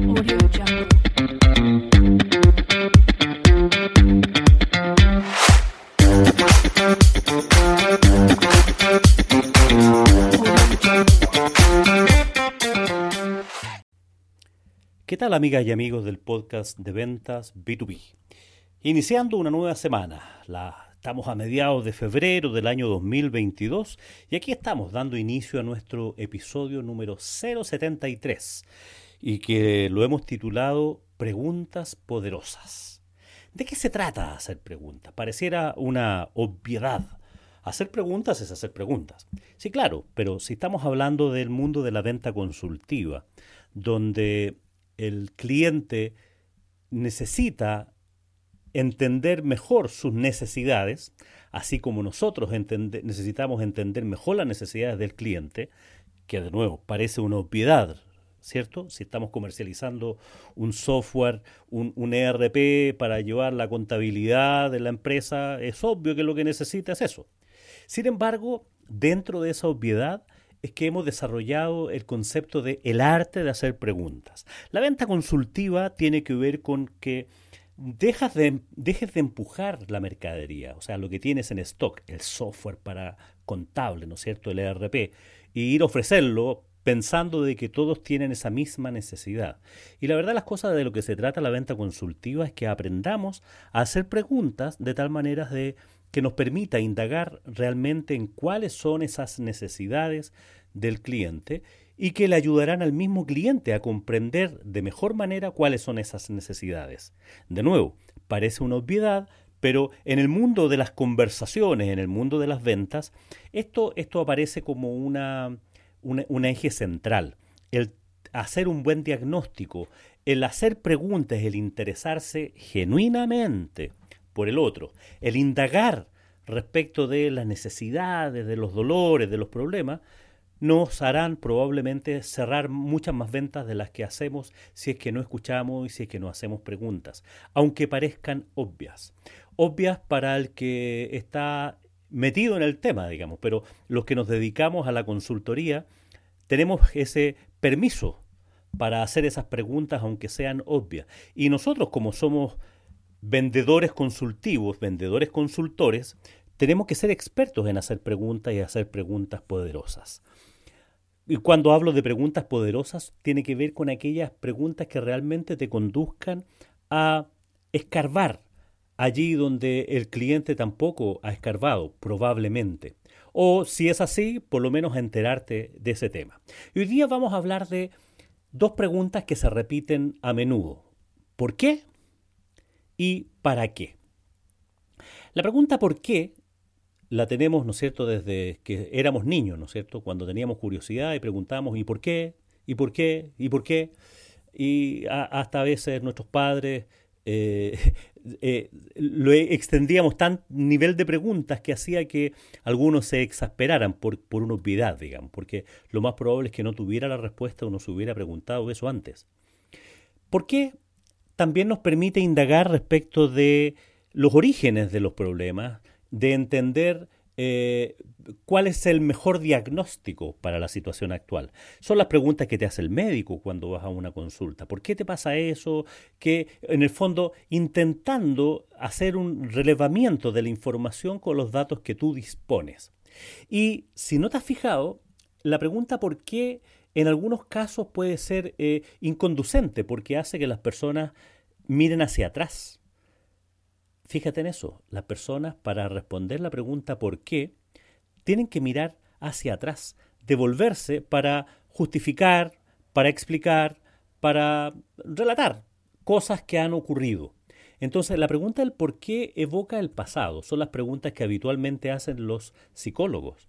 ¿Qué tal amigas y amigos del podcast de ventas B2B? Iniciando una nueva semana, la, estamos a mediados de febrero del año 2022 y aquí estamos dando inicio a nuestro episodio número 073 y que lo hemos titulado Preguntas Poderosas. ¿De qué se trata hacer preguntas? Pareciera una obviedad. Hacer preguntas es hacer preguntas. Sí, claro, pero si estamos hablando del mundo de la venta consultiva, donde el cliente necesita entender mejor sus necesidades, así como nosotros necesitamos entender mejor las necesidades del cliente, que de nuevo parece una obviedad, ¿cierto? Si estamos comercializando un software, un, ERP para llevar la contabilidad de la empresa, es obvio que lo que necesita es eso. Sin embargo, dentro de esa obviedad es que hemos desarrollado el concepto de el arte de hacer preguntas. La venta consultiva tiene que ver con que dejas de, dejes de empujar la mercadería, o sea, lo que tienes en stock, el software para contable, ¿no es cierto?, el ERP, y ir a ofrecerlo pensando de que todos tienen esa misma necesidad. Y la verdad las cosas de lo que se trata la venta consultiva es que aprendamos a hacer preguntas de tal manera de que nos permita indagar realmente en cuáles son esas necesidades del cliente y que le ayudarán al mismo cliente a comprender de mejor manera cuáles son esas necesidades. De nuevo, parece una obviedad, pero en el mundo de las conversaciones, en el mundo de las ventas, esto, esto aparece como una, un eje central. El hacer un buen diagnóstico, el hacer preguntas, el interesarse genuinamente por el otro, el indagar respecto de las necesidades, de los dolores, de los problemas, nos harán probablemente cerrar muchas más ventas de las que hacemos si es que no escuchamos y si es que no hacemos preguntas, aunque parezcan obvias. Obvias para el que está metido en el tema, digamos, pero los que nos dedicamos a la consultoría tenemos ese permiso para hacer esas preguntas aunque sean obvias. Y nosotros como somos vendedores consultivos, vendedores consultores, tenemos que ser expertos en hacer preguntas y hacer preguntas poderosas. Y cuando hablo de preguntas poderosas, tiene que ver con aquellas preguntas que realmente te conduzcan a escarbar allí donde el cliente tampoco ha escarbado, probablemente. O si es así, por lo menos enterarte de ese tema. Y hoy día vamos a hablar de dos preguntas que se repiten a menudo. ¿Por qué? ¿Y para qué? La pregunta ¿por qué? la tenemos, ¿no es cierto?, desde que éramos niños, ¿no es cierto?, cuando teníamos curiosidad y preguntábamos ¿y por qué? ¿y por qué? ¿y por qué? Y hasta a veces nuestros padres eh, eh, lo extendíamos tan nivel de preguntas que hacía que algunos se exasperaran por, por una obviedad, digamos, porque lo más probable es que no tuviera la respuesta o no se hubiera preguntado eso antes. ¿Por qué? También nos permite indagar respecto de los orígenes de los problemas, de entender eh, cuál es el mejor diagnóstico para la situación actual. Son las preguntas que te hace el médico cuando vas a una consulta. ¿Por qué te pasa eso? Que en el fondo intentando hacer un relevamiento de la información con los datos que tú dispones. Y si no te has fijado, la pregunta por qué en algunos casos puede ser eh, inconducente porque hace que las personas miren hacia atrás. Fíjate en eso, las personas para responder la pregunta por qué tienen que mirar hacia atrás, devolverse para justificar, para explicar, para relatar cosas que han ocurrido. Entonces, la pregunta del por qué evoca el pasado. Son las preguntas que habitualmente hacen los psicólogos.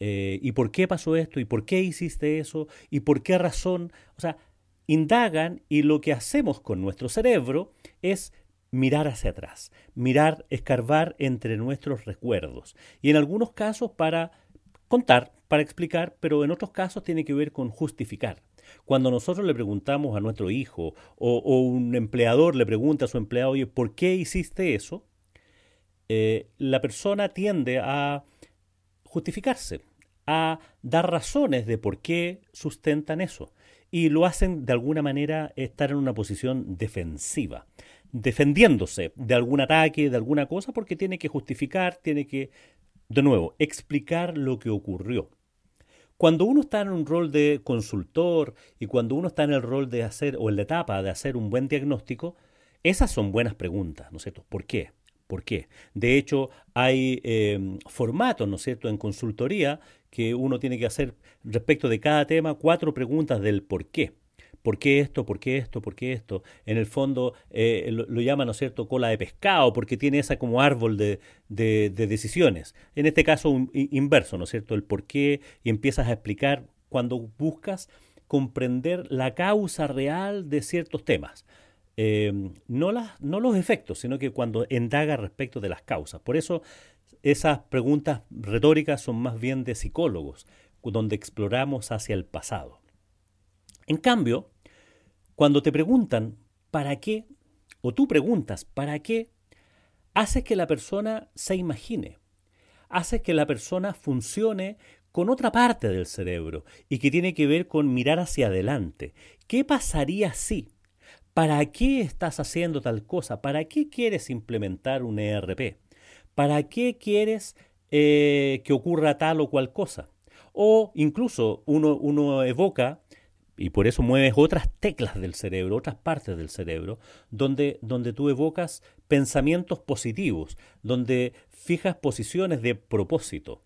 Eh, ¿Y por qué pasó esto? ¿Y por qué hiciste eso? ¿Y por qué razón? O sea, indagan y lo que hacemos con nuestro cerebro es mirar hacia atrás, mirar, escarbar entre nuestros recuerdos. Y en algunos casos para contar, para explicar, pero en otros casos tiene que ver con justificar. Cuando nosotros le preguntamos a nuestro hijo o, un empleador le pregunta a su empleado, oye, ¿por qué hiciste eso? Eh, la persona tiende a justificarse, a dar razones de por qué sustentan eso. Y lo hacen de alguna manera estar en una posición defensiva, defendiéndose de algún ataque, de alguna cosa, porque tiene que justificar, tiene que, de nuevo, explicar lo que ocurrió. Cuando uno está en un rol de consultor y cuando uno está en el rol de hacer, o en la etapa de hacer un buen diagnóstico, esas son buenas preguntas, ¿no es cierto? ¿Por qué? ¿Por qué? De hecho, hay eh, formatos, ¿no es cierto?, en consultoría que uno tiene que hacer respecto de cada tema cuatro preguntas del por qué. ¿Por qué esto? ¿Por qué esto? ¿Por qué esto? En el fondo eh, lo, lo, llaman, ¿no es cierto?, cola de pescado, porque tiene esa como árbol de, de, de decisiones. En este caso, inverso, ¿no es cierto?, el por qué y empiezas a explicar cuando buscas comprender la causa real de ciertos temas. Eh, no, las, no los efectos, sino que cuando indaga respecto de las causas. Por eso esas preguntas retóricas son más bien de psicólogos, donde exploramos hacia el pasado. En cambio, cuando te preguntan ¿para qué? o tú preguntas ¿para qué? haces que la persona se imagine, haces que la persona funcione con otra parte del cerebro y que tiene que ver con mirar hacia adelante. ¿Qué pasaría si? ¿Para qué estás haciendo tal cosa? ¿Para qué quieres implementar un ERP? ¿Para qué quieres eh, que ocurra tal o cual cosa? O incluso uno, uno evoca, y por eso mueves otras teclas del cerebro, otras partes del cerebro, donde, donde tú evocas pensamientos positivos, donde fijas posiciones de propósito.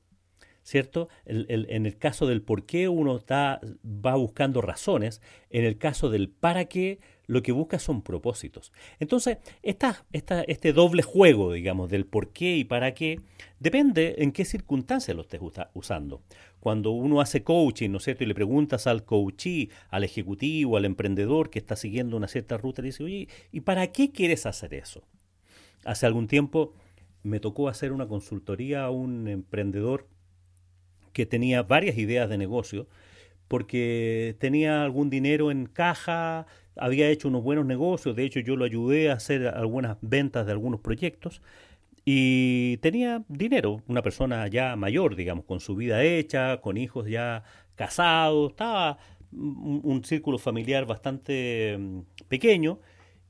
¿Cierto? En el caso del por qué uno está, va buscando razones, en el caso del para qué, lo que busca son propósitos. Entonces, esta, esta, este doble juego, digamos, del por qué y para qué, depende en qué circunstancias lo estés usando. Cuando uno hace coaching, ¿no es cierto? Y le preguntas al coachee, al ejecutivo, al emprendedor que está siguiendo una cierta ruta, le dice, oye, ¿y para qué quieres hacer eso? Hace algún tiempo me tocó hacer una consultoría a un emprendedor que tenía varias ideas de negocio, porque tenía algún dinero en caja, había hecho unos buenos negocios, de hecho yo lo ayudé a hacer algunas ventas de algunos proyectos y tenía dinero, una persona ya mayor, digamos, con su vida hecha, con hijos ya casados, estaba un, un círculo familiar bastante mm, pequeño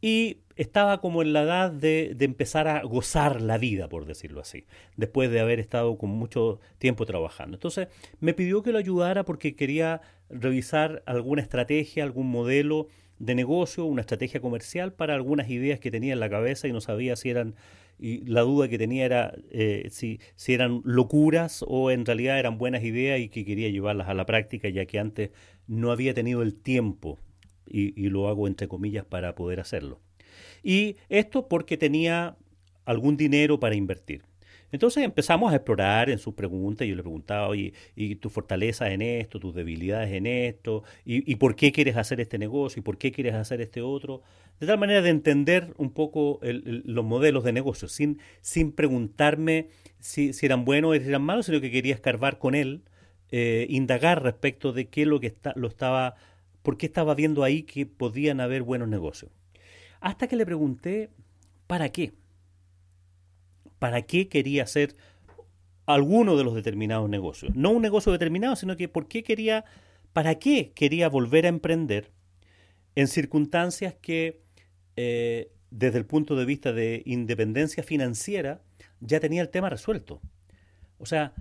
y estaba como en la edad de, empezar a gozar la vida, por decirlo así, después de haber estado con mucho tiempo trabajando. Entonces me pidió que lo ayudara porque quería revisar alguna estrategia, algún modelo de negocio, una estrategia comercial para algunas ideas que tenía en la cabeza y no sabía si eran, y la duda que tenía era eh, si, si eran locuras o en realidad eran buenas ideas y que quería llevarlas a la práctica ya que antes no había tenido el tiempo, y lo hago entre comillas para poder hacerlo. Y esto porque tenía algún dinero para invertir. Entonces empezamos a explorar en sus preguntas. Yo le preguntaba, ¿y tu fortaleza en esto, tus debilidades en esto? ¿Y, ¿Y, por qué quieres hacer este negocio? ¿Y por qué quieres hacer este otro? De tal manera de entender un poco el, los modelos de negocio, sin, sin preguntarme si, si, eran buenos o eran malos, sino que quería escarbar con él, eh, indagar respecto de qué lo que está, lo estaba, por qué estaba viendo ahí que podían haber buenos negocios. Hasta que le pregunté, ¿para qué? para qué quería hacer alguno de los determinados negocios. No un negocio determinado, sino que por qué quería, para qué quería volver a emprender en circunstancias que eh, desde el punto de vista de independencia financiera ya tenía el tema resuelto. O sea,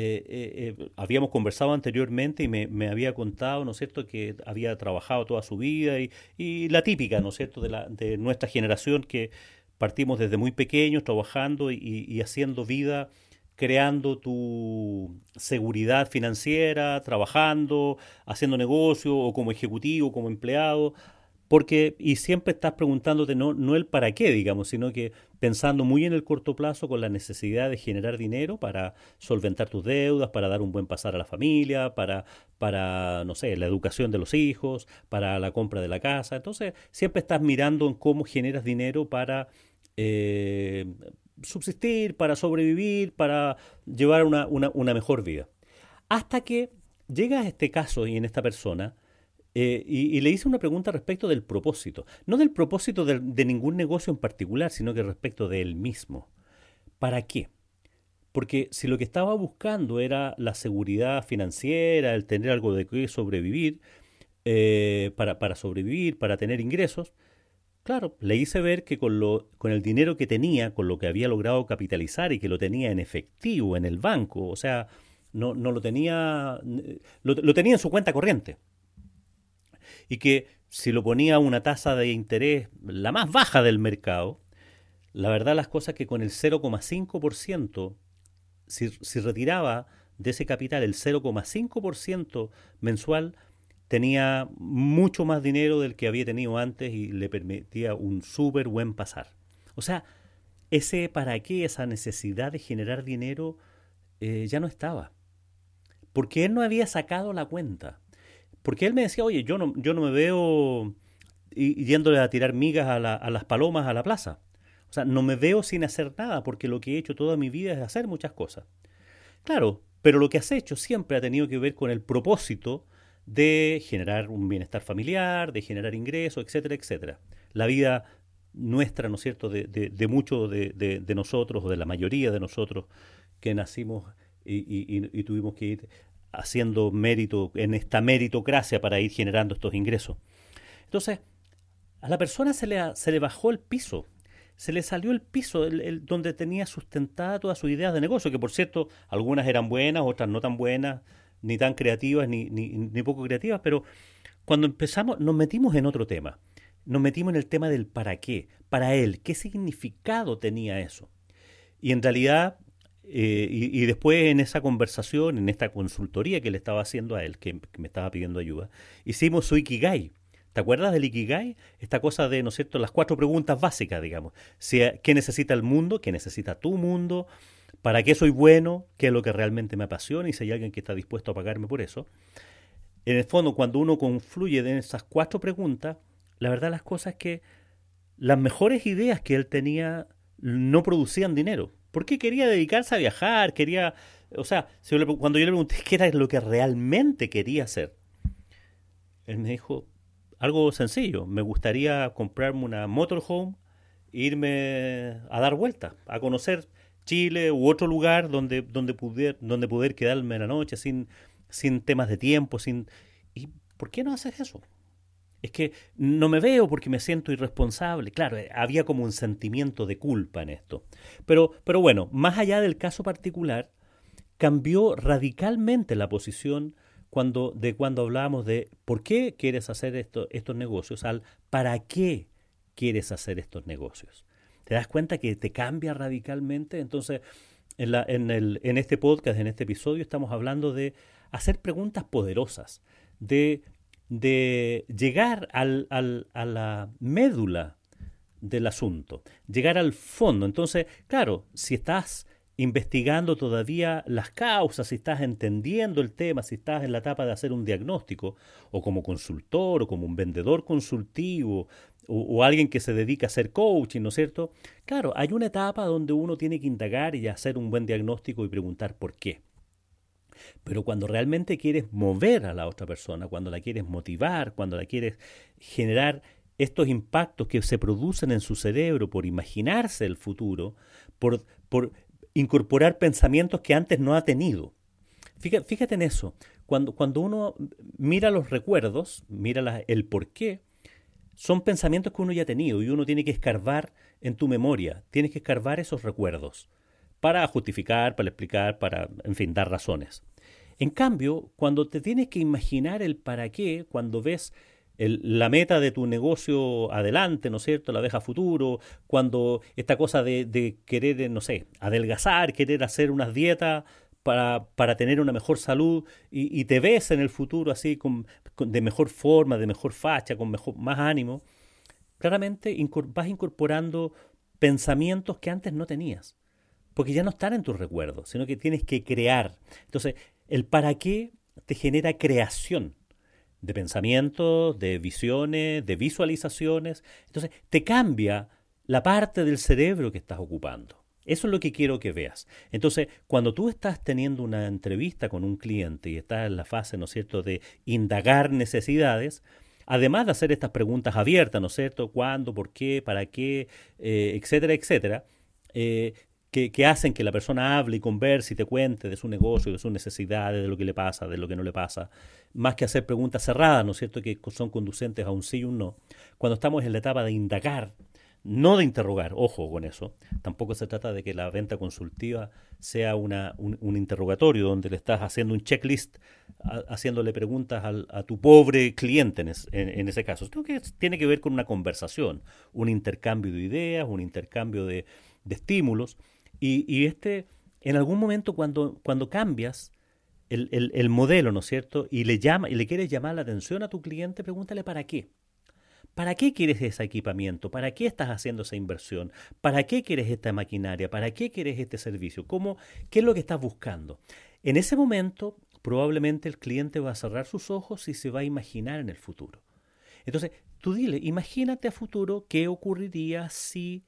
eh, eh, eh, habíamos conversado anteriormente y me, había contado, ¿no es cierto?, que había trabajado toda su vida y, y la típica, ¿no es cierto?, de, la, de nuestra generación que partimos desde muy pequeños trabajando y, y, haciendo vida, creando tu seguridad financiera, trabajando, haciendo negocio o como ejecutivo, como empleado, porque y siempre estás preguntándote no, no el para qué, digamos, sino que pensando muy en el corto plazo con la necesidad de generar dinero para solventar tus deudas, para dar un buen pasar a la familia, para, para no sé, la educación de los hijos, para la compra de la casa. Entonces, siempre estás mirando en cómo generas dinero para eh, subsistir, para sobrevivir, para llevar una, una, una, mejor vida. Hasta que llega a este caso y en esta persona eh, y, le hice una pregunta respecto del propósito. No del propósito de, ningún negocio en particular, sino que respecto de él mismo. ¿Para qué? Porque si lo que estaba buscando era la seguridad financiera, el tener algo de qué sobrevivir, eh, para, para sobrevivir, para tener ingresos, Claro, le hice ver que con, lo, con el dinero que tenía, con lo que había logrado capitalizar y que lo tenía en efectivo en el banco, o sea, no, no lo tenía, lo, lo tenía en su cuenta corriente. Y que si lo ponía a una tasa de interés la más baja del mercado, la verdad las cosas que con el 0,5%, si, retiraba de ese capital el 0,5% mensual, tenía mucho más dinero del que había tenido antes y le permitía un súper buen pasar. O sea, ese para qué, esa necesidad de generar dinero eh, ya no estaba. Porque él no había sacado la cuenta. Porque él me decía, oye, yo no, yo no me veo yéndole a tirar migas a, la, a las palomas a la plaza. O sea, no me veo sin hacer nada porque lo que he hecho toda mi vida es hacer muchas cosas. Claro, pero lo que has hecho siempre ha tenido que ver con el propósito de generar un bienestar familiar, de generar ingresos, etcétera, etcétera. La vida nuestra, ¿no es cierto?, de, de, muchos de, de, nosotros, o de la mayoría de nosotros que nacimos y, tuvimos que ir haciendo mérito en esta meritocracia para ir generando estos ingresos. Entonces, a la persona se le, se le bajó el piso, se le salió el piso el, donde tenía sustentada todas sus ideas de negocio, que por cierto, algunas eran buenas, otras no tan buenas, ni tan creativas ni, ni, poco creativas, pero cuando empezamos nos metimos en otro tema. Nos metimos en el tema del para qué, para él, qué significado tenía eso. Y en realidad, eh, y, después en esa conversación, en esta consultoría que le estaba haciendo a él, que, me estaba pidiendo ayuda, hicimos su Ikigai. ¿Te acuerdas del Ikigai? Esta cosa de, ¿no es cierto?, las cuatro preguntas básicas, digamos. ¿Qué necesita el mundo? ¿Qué necesita tu mundo? para qué soy bueno, qué es lo que realmente me apasiona y si hay alguien que está dispuesto a pagarme por eso. En el fondo, cuando uno confluye en esas cuatro preguntas, la verdad las cosas es que las mejores ideas que él tenía no producían dinero. Porque quería dedicarse a viajar, quería... O sea, cuando yo le pregunté qué era lo que realmente quería hacer, él me dijo algo sencillo. Me gustaría comprarme una motorhome, irme a dar vueltas, a conocer Chile u otro lugar donde, donde, poder, donde poder quedarme la noche sin, sin temas de tiempo, sin... ¿Y por qué no haces eso? Es que no me veo porque me siento irresponsable. Claro, eh, había como un sentimiento de culpa en esto. Pero, pero bueno, más allá del caso particular, cambió radicalmente la posición cuando, de cuando hablábamos de por qué quieres hacer esto, estos negocios al para qué quieres hacer estos negocios te das cuenta que te cambia radicalmente. Entonces, en, la, en, el, en este podcast, en este episodio, estamos hablando de hacer preguntas poderosas, de, de llegar al, al, a la médula del asunto, llegar al fondo. Entonces, claro, si estás investigando todavía las causas, si estás entendiendo el tema, si estás en la etapa de hacer un diagnóstico, o como consultor, o como un vendedor consultivo, o, alguien que se dedica a hacer coaching, ¿no es cierto? Claro, hay una etapa donde uno tiene que indagar y hacer un buen diagnóstico y preguntar por qué. Pero cuando realmente quieres mover a la otra persona, cuando la quieres motivar, cuando la quieres generar estos impactos que se producen en su cerebro por imaginarse el futuro, por, por incorporar pensamientos que antes no ha tenido. Fíjate, en eso. Cuando, cuando, uno mira los recuerdos, mira el por qué, son pensamientos que uno ya ha tenido y uno tiene que escarbar en tu memoria, tienes que escarbar esos recuerdos para justificar, para explicar, para, en fin, dar razones. En cambio, cuando te tienes que imaginar el para qué, cuando ves la meta de tu negocio adelante, ¿no es cierto? La deja futuro, cuando esta cosa de, querer, no sé, adelgazar, querer hacer unas dietas para, para tener una mejor salud y, te ves en el futuro así con, de mejor forma, de mejor facha, con mejor, más ánimo, claramente vas incorporando pensamientos que antes no tenías, porque ya no están en tus recuerdos, sino que tienes que crear. Entonces, el para qué te genera creación de pensamientos, de visiones, de visualizaciones. Entonces, te cambia la parte del cerebro que estás ocupando. Eso es lo que quiero que veas. Entonces, cuando tú estás teniendo una entrevista con un cliente y estás en la fase, ¿no es cierto?, de indagar necesidades, además de hacer estas preguntas abiertas, ¿no es cierto?, cuándo, por qué, para qué, eh, etcétera, etcétera, eh, que, hacen que la persona hable y converse y te cuente de su negocio, de sus necesidades, de lo que le pasa, de lo que no le pasa, más que hacer preguntas cerradas, ¿no es cierto?, que son conducentes a un sí y un no. Cuando estamos en la etapa de indagar, no de interrogar, ojo con eso, tampoco se trata de que la venta consultiva sea una, un, interrogatorio donde le estás haciendo un checklist, a, haciéndole preguntas al, a tu pobre cliente en, es, en, en ese caso, sino que tiene que ver con una conversación, un intercambio de ideas, un intercambio de, de estímulos y, este, en algún momento cuando, cuando cambias el, el, el, modelo, ¿no es cierto? Y le, llama, y le quieres llamar la atención a tu cliente, pregúntale para qué. ¿Para qué quieres ese equipamiento? ¿Para qué estás haciendo esa inversión? ¿Para qué quieres esta maquinaria? ¿Para qué quieres este servicio? ¿Cómo, ¿Qué es lo que estás buscando? En ese momento, probablemente el cliente va a cerrar sus ojos y se va a imaginar en el futuro. Entonces, tú dile, imagínate a futuro qué ocurriría si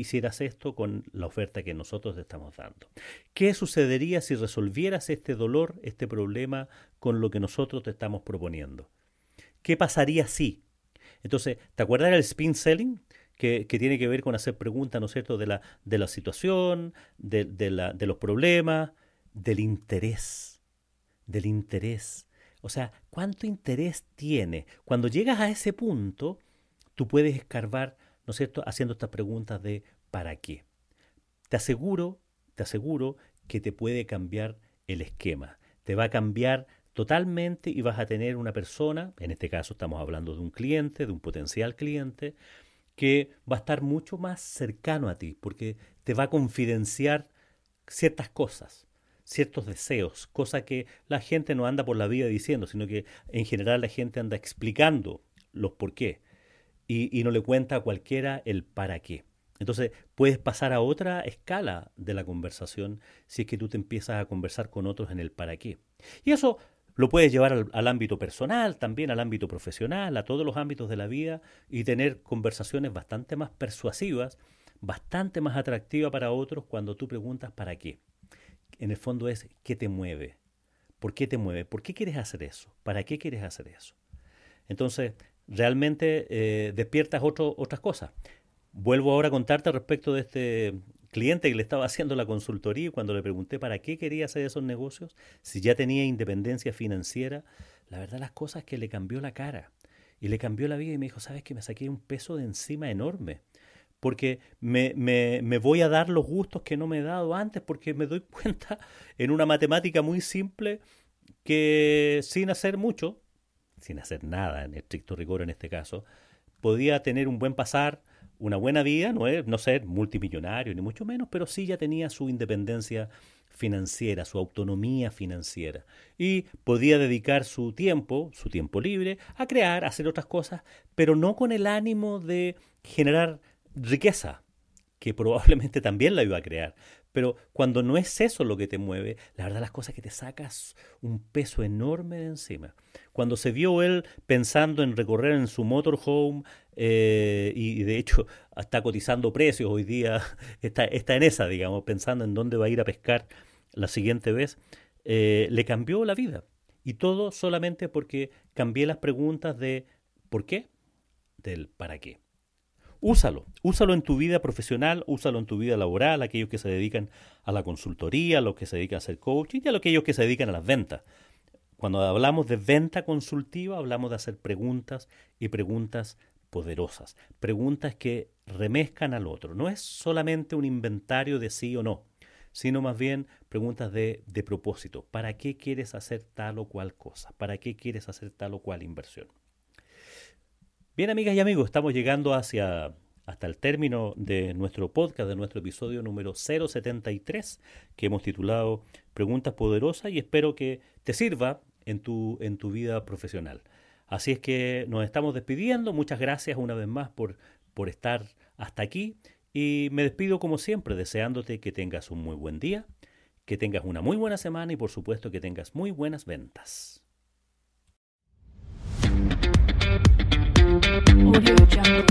hicieras esto con la oferta que nosotros te estamos dando. ¿Qué sucedería si resolvieras este dolor, este problema con lo que nosotros te estamos proponiendo? ¿Qué pasaría si? Entonces, ¿te acuerdas del spin selling? Que, tiene que ver con hacer preguntas, ¿no es cierto?, de la, de la situación, de, de, la, de los problemas, del interés, del interés. O sea, ¿cuánto interés tiene? Cuando llegas a ese punto, tú puedes escarbar haciendo estas preguntas de ¿para qué? Te aseguro, te aseguro que te puede cambiar el esquema. Te va a cambiar totalmente y vas a tener una persona, en este caso estamos hablando de un cliente, de un potencial cliente, que va a estar mucho más cercano a ti, porque te va a confidenciar ciertas cosas, ciertos deseos, cosa que la gente no anda por la vida diciendo, sino que en general la gente anda explicando los por qué y, no le cuenta a cualquiera el para qué. Entonces puedes pasar a otra escala de la conversación si es que tú te empiezas a conversar con otros en el para qué. Y eso lo puedes llevar al, ámbito personal, también al ámbito profesional, a todos los ámbitos de la vida y tener conversaciones bastante más persuasivas, bastante más atractivas para otros cuando tú preguntas para qué. En el fondo es qué te mueve, por qué te mueve, por qué quieres hacer eso, para qué quieres hacer eso. Entonces, realmente eh, despiertas otro, otras cosas. Vuelvo ahora a contarte respecto de este cliente que le estaba haciendo la consultoría y cuando le pregunté para qué quería hacer esos negocios, si ya tenía independencia financiera, la verdad las cosas que le cambió la cara y le cambió la vida y me dijo, sabes que me saqué un peso de encima enorme porque me, me, me, voy a dar los gustos que no me he dado antes, porque me doy cuenta en una matemática muy simple que sin hacer mucho, sin hacer nada en estricto rigor en este caso, podía tener un buen pasar, una buena vida, no, es, no ser multimillonario ni mucho menos, pero sí ya tenía su independencia financiera, su autonomía financiera. Y podía dedicar su tiempo, su tiempo libre, a crear, a hacer otras cosas, pero no con el ánimo de generar riqueza, que probablemente también la iba a crear. Pero cuando no es eso lo que te mueve, la verdad las cosas que te sacas un peso enorme de encima. Cuando se vio él pensando en recorrer en su motorhome eh, y, de hecho está cotizando precios hoy día, está, está en esa, digamos, pensando en dónde va a ir a pescar la siguiente vez, eh, le cambió la vida. Y todo solamente porque cambié las preguntas de ¿por qué? del ¿para qué? Úsalo, úsalo en tu vida profesional, úsalo en tu vida laboral, aquellos que se dedican a la consultoría, los que se dedican a hacer coaching y a aquellos que se dedican a las ventas. Cuando hablamos de venta consultiva, hablamos de hacer preguntas y preguntas poderosas, preguntas que remezcan al otro. No es solamente un inventario de sí o no, sino más bien preguntas de, de propósito. ¿Para qué quieres hacer tal o cual cosa? ¿Para qué quieres hacer tal o cual inversión? Bien, amigas y amigos, estamos llegando hacia hasta el término de nuestro podcast, de nuestro episodio número 073, que hemos titulado Preguntas Poderosas y espero que te sirva en tu, en tu vida profesional. Así es que nos estamos despidiendo. Muchas gracias una vez más por, por estar hasta aquí. Y me despido como siempre, deseándote que tengas un muy buen día, que tengas una muy buena semana y por supuesto que tengas muy buenas ventas. Audio Jungle.